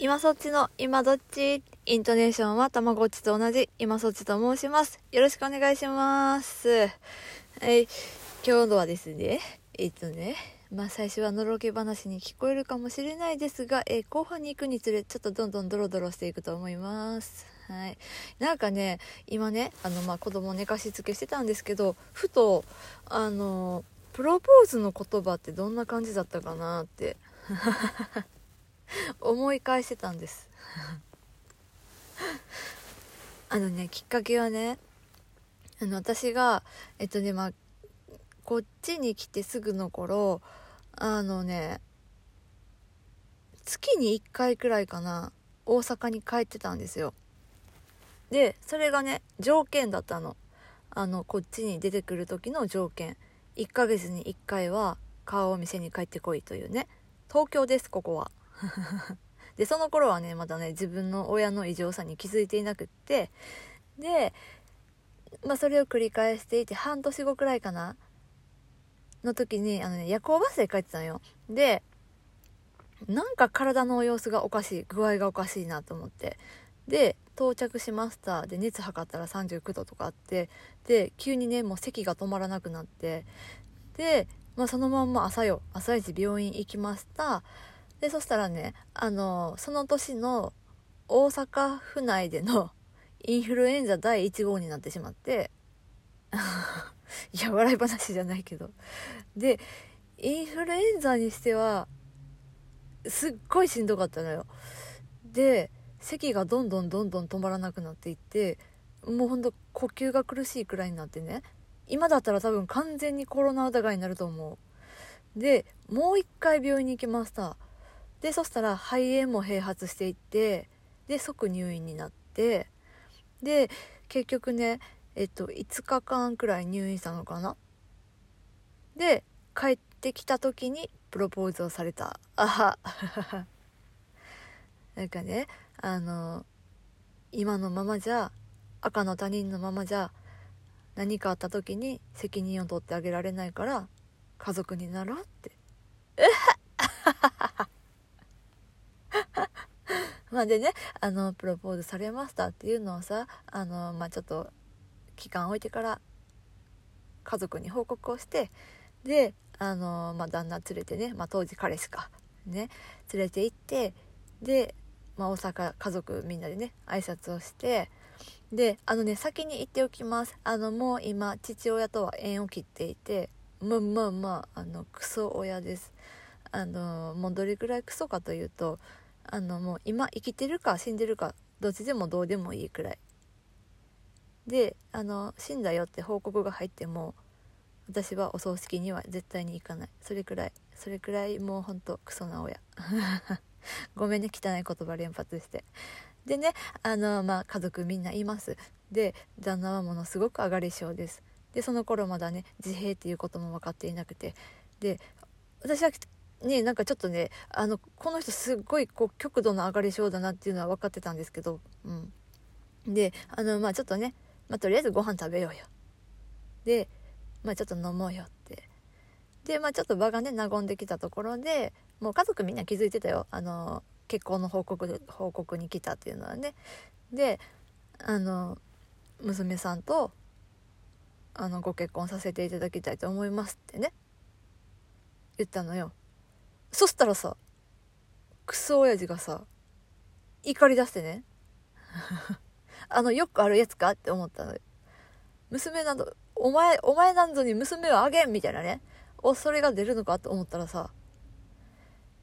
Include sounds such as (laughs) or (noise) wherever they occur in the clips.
今そっちの今どっちイントネーションはたまごっちと同じ今そっちと申します。よろしくお願いします。はい、今日のはですね、えっとね、まあ最初はのろけ話に聞こえるかもしれないですが、え後半に行くにつれちょっとどんどんドロドロしていくと思います。はい。なんかね、今ね、あのまあ子供寝かしつけしてたんですけど、ふと、あの、プロポーズの言葉ってどんな感じだったかなって (laughs) 思い返してたんです。(laughs) あのねきっかけはねあの私がえっとねまあこっちに来てすぐの頃あのね月に1回くらいかな大阪に帰ってたんですよ。でそれがね条件だったの。あのこっちに出てくる時の条件。1ヶ月に1回は顔を店に帰ってこいというね。東京ですここは。でその頃はねまだね自分の親の異常さに気づいていなくってでまあそれを繰り返していて半年後くらいかなの時にあのね夜行バスで帰ってたのよ。でなんか体の様子がおかしい具合がおかしいなと思って。で到着しました。で熱測ったら39度とかあってで急にねもう咳が止まらなくなって。で、まあ、そのまんま朝よ朝一病院行きました。でそしたらねあのその年の大阪府内での (laughs) インフルエンザ第1号になってしまって (laughs) いや笑い話じゃないけど。でインフルエンザにしてはすっごいしんどかったのよ。で咳がどんどんどんどん止まらなくなっていってもうほんと呼吸が苦しいくらいになってね今だったら多分完全にコロナ疑いになると思う。でもう一回病院に行きました。でそしたら肺炎も併発していってで即入院になってで結局ねえっと5日間くらい入院したのかな。で帰ってきた時にプロポーズをされた。あはなんかねあの今のままじゃ赤の他人のままじゃ何かあった時に責任を取ってあげられないから家族になろうって。(laughs) まあでねあのプロポーズされましたっていうのをさあのまあちょっと期間置いてから家族に報告をしてであのまあ旦那連れてね、まあ、当時彼氏かね連れて行ってで、まあ、大阪家族みんなでね挨拶をしてであのね先に言っておきます。あのもう今父親とは縁を切っていてまあまあまああのクソ親です。あのもうどれくらいクソかというとあのもう今生きてるか死んでるかどっちでもどうでもいいくらい。であの死んだよって報告が入っても私はお葬式には絶対に行かない。それくらい。それくらいもうほんとクソな親。(laughs) ごめんね汚い言葉連発して。でねあのまあ家族みんないます。で旦那はものすごく上がり症です。でその頃まだね自閉っていうことも分かっていなくて。で私はねなんかちょっとねあのこの人すっごいこう極度の上がり症だなっていうのは分かってたんですけどうん。であのまあちょっとね、まあ、とりあえずご飯食べようよ。でまあちょっと飲もうよって。でまあちょっと場がね和んできたところでもう家族みんな気づいてたよ。あの結婚の報告報告に来たっていうのはね。であの娘さんとあのご結婚させていただきたいと思いますってね。言ったのよ。そしたらさクソ親父がさ怒り出してね。(laughs) あのよくあるやつか？って思ったの。よ娘などお前お前なんぞに娘をあげんみたいなね。おそれが出るのか？と思ったらさ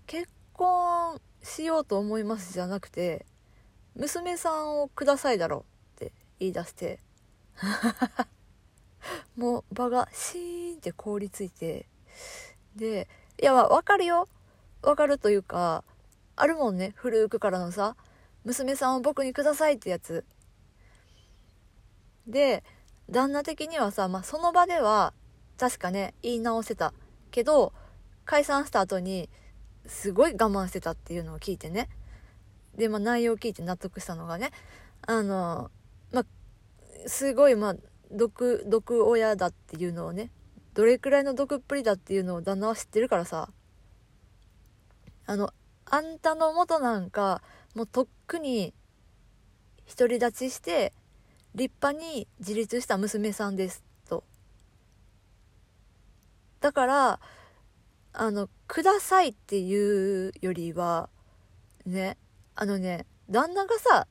結婚しようと思いますじゃなくて娘さんをくださいだろって言い出して。(laughs) もう場がシーンって凍りついて。でいやまあ分かるよ。分かるというかあるもんね。古くからのさ娘さんを僕にくださいってやつ。で旦那的にはさ、まあ、その場では確かね言い直せた。けど解散した後にすごい我慢してたっていうのを聞いてね。で、まあ、内容を聞いて納得したのがねあのまあすごいまあ毒毒親だっていうのをねどれくらいの毒っぷりだっていうのを旦那は知ってるからさ。あのあんたの元なんかもうとっくに独り立ちして立派に自立した娘さんですと。だからあのくださいっていうよりはねあのね旦那がさ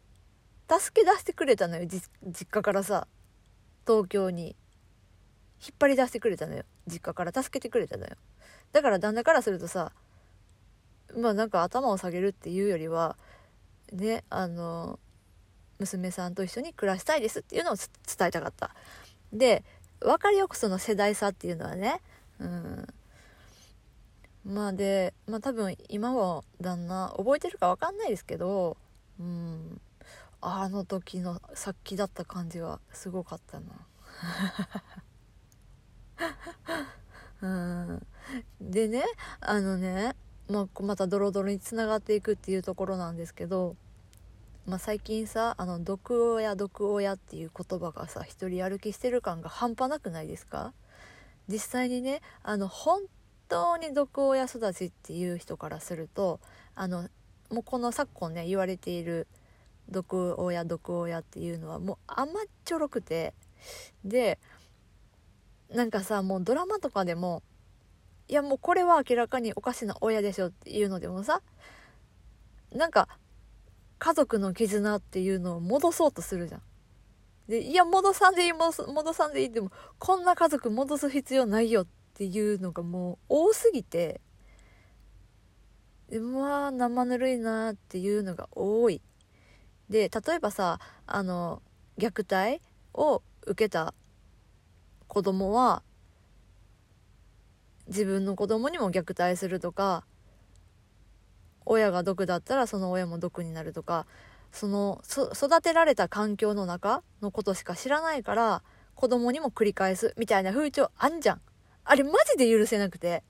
助け出してくれたのよ実家からさ東京に。引っ張り出してくれたのよ実家から。助けてくれたのよ。だから旦那からするとさまあなんか頭を下げるっていうよりはねあの娘さんと一緒に暮らしたいですっていうのを伝えたかった。で分かりよくその世代差っていうのはねうん。まあでまあ多分今は旦那覚えてるか分かんないですけどうん。あの時の殺気だった感じはすごかったな。(laughs) うん。でねあのね、まあ、またドロドロにつながっていくっていうところなんですけど、まあ、最近さあの毒親毒親っていう言葉がさ一人歩きしてる感が半端なくないですか？実際にねあの本当に毒親育ちっていう人からするとあのもうこの昨今ね言われている毒親毒親っていうのはもう甘っちょろくてでなんかさもうドラマとかでもいやもうこれは明らかにおかしな親でしょっていうのでもさなんか家族の絆っていうのを戻そうとするじゃん。でいや戻さんでいい戻さんでいいってもこんな家族戻す必要ないよっていうのがもう多すぎてでまあ生ぬるいなっていうのが多い。で例えばさあの虐待を受けた子供は自分の子供にも虐待するとか親が毒だったらその親も毒になるとかその育てられた環境の中のことしか知らないから子供にも繰り返すみたいな風潮あんじゃん。あれマジで許せなくて。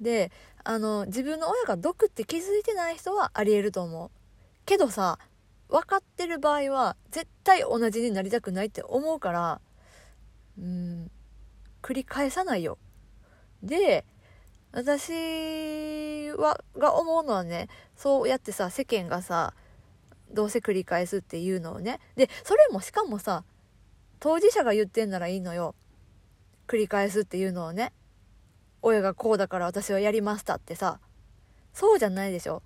であの自分の親が毒って気づいてない人はありえると思う。けどさ分かってる場合は絶対同じになりたくないって思うからうん繰り返さないよ。で私はが思うのはねそうやってさ世間がさどうせ繰り返すっていうのをね。でそれもしかもさ当事者が言ってんならいいのよ。繰り返すっていうのをね。親がこうだから私はやりましたってさ。そうじゃないでしょ。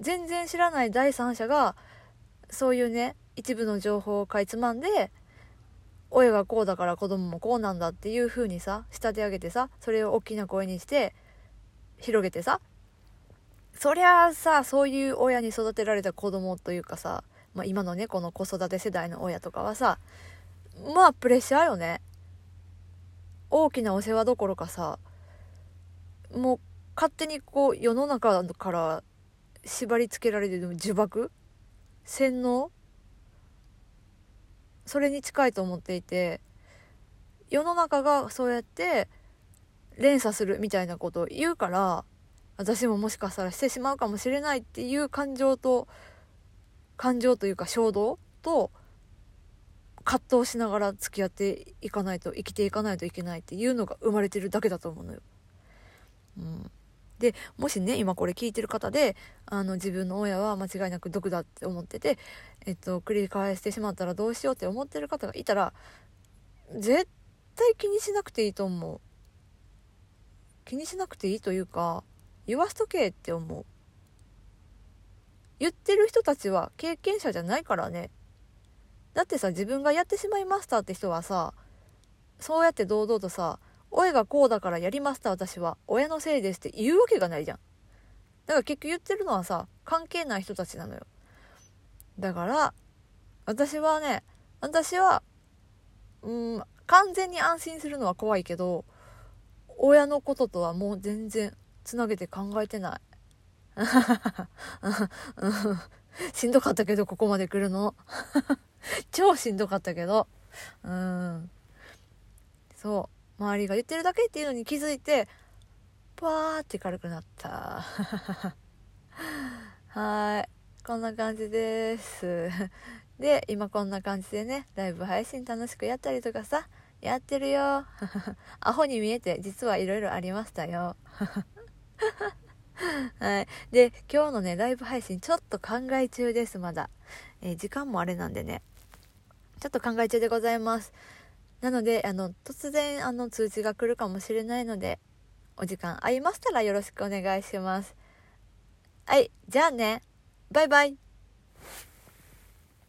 全然知らない第三者がそういうね一部の情報をかいつまんで親がこうだから子供もこうなんだっていう風にさ仕立て上げてさそれを大きな声にして広げてさそりゃあさそういう親に育てられた子供というかさ、まあ、今のねこの子育て世代の親とかはさまあプレッシャーよね。大きなお世話どころかさもう勝手にこう世の中から縛り付けられてる呪縛？洗脳？それに近いと思っていて世の中がそうやって連鎖するみたいなことを言うから私ももしかしたらしてしまうかもしれないっていう感情と感情というか衝動と葛藤しながら付き合っていかないと生きていかないといけないっていうのが生まれてるだけだと思うのよ。うん、でもしね今これ聞いてる方であの自分の親は間違いなく毒だって思ってて、えっと、繰り返してしまったらどうしようって思ってる方がいたら絶対気にしなくていいと思う。気にしなくていいというか言わしとけって思う。言ってる人たちは経験者じゃないからね。だってさ自分がやってしまいましたって人はさそうやって堂々とさ親がこうだからやりました私は。親のせいですって言うわけがないじゃん。だから結局言ってるのはさ関係ない人たちなのよ。だから私はね私はうん完全に安心するのは怖いけど親のこととはもう全然つなげて考えてない。(laughs) しんどかったけどここまで来るの。(laughs) 超しんどかったけど。うん。そう。周りが言ってるだけっていうのに気づいてパーって軽くなった (laughs) はいこんな感じですで今こんな感じでねライブ配信楽しくやったりとかさやってるよ (laughs) アホに見えて実はいろいろありましたよ (laughs) はい。で、今日のね、ライブ配信ちょっと考え中です、まだ。えー、時間もあれなんでね。ちょっと考え中でございます。なので、あの、突然、あの、通知が来るかもしれないので、お時間合いましたらよろしくお願いします。はい、じゃあね。バイバイ。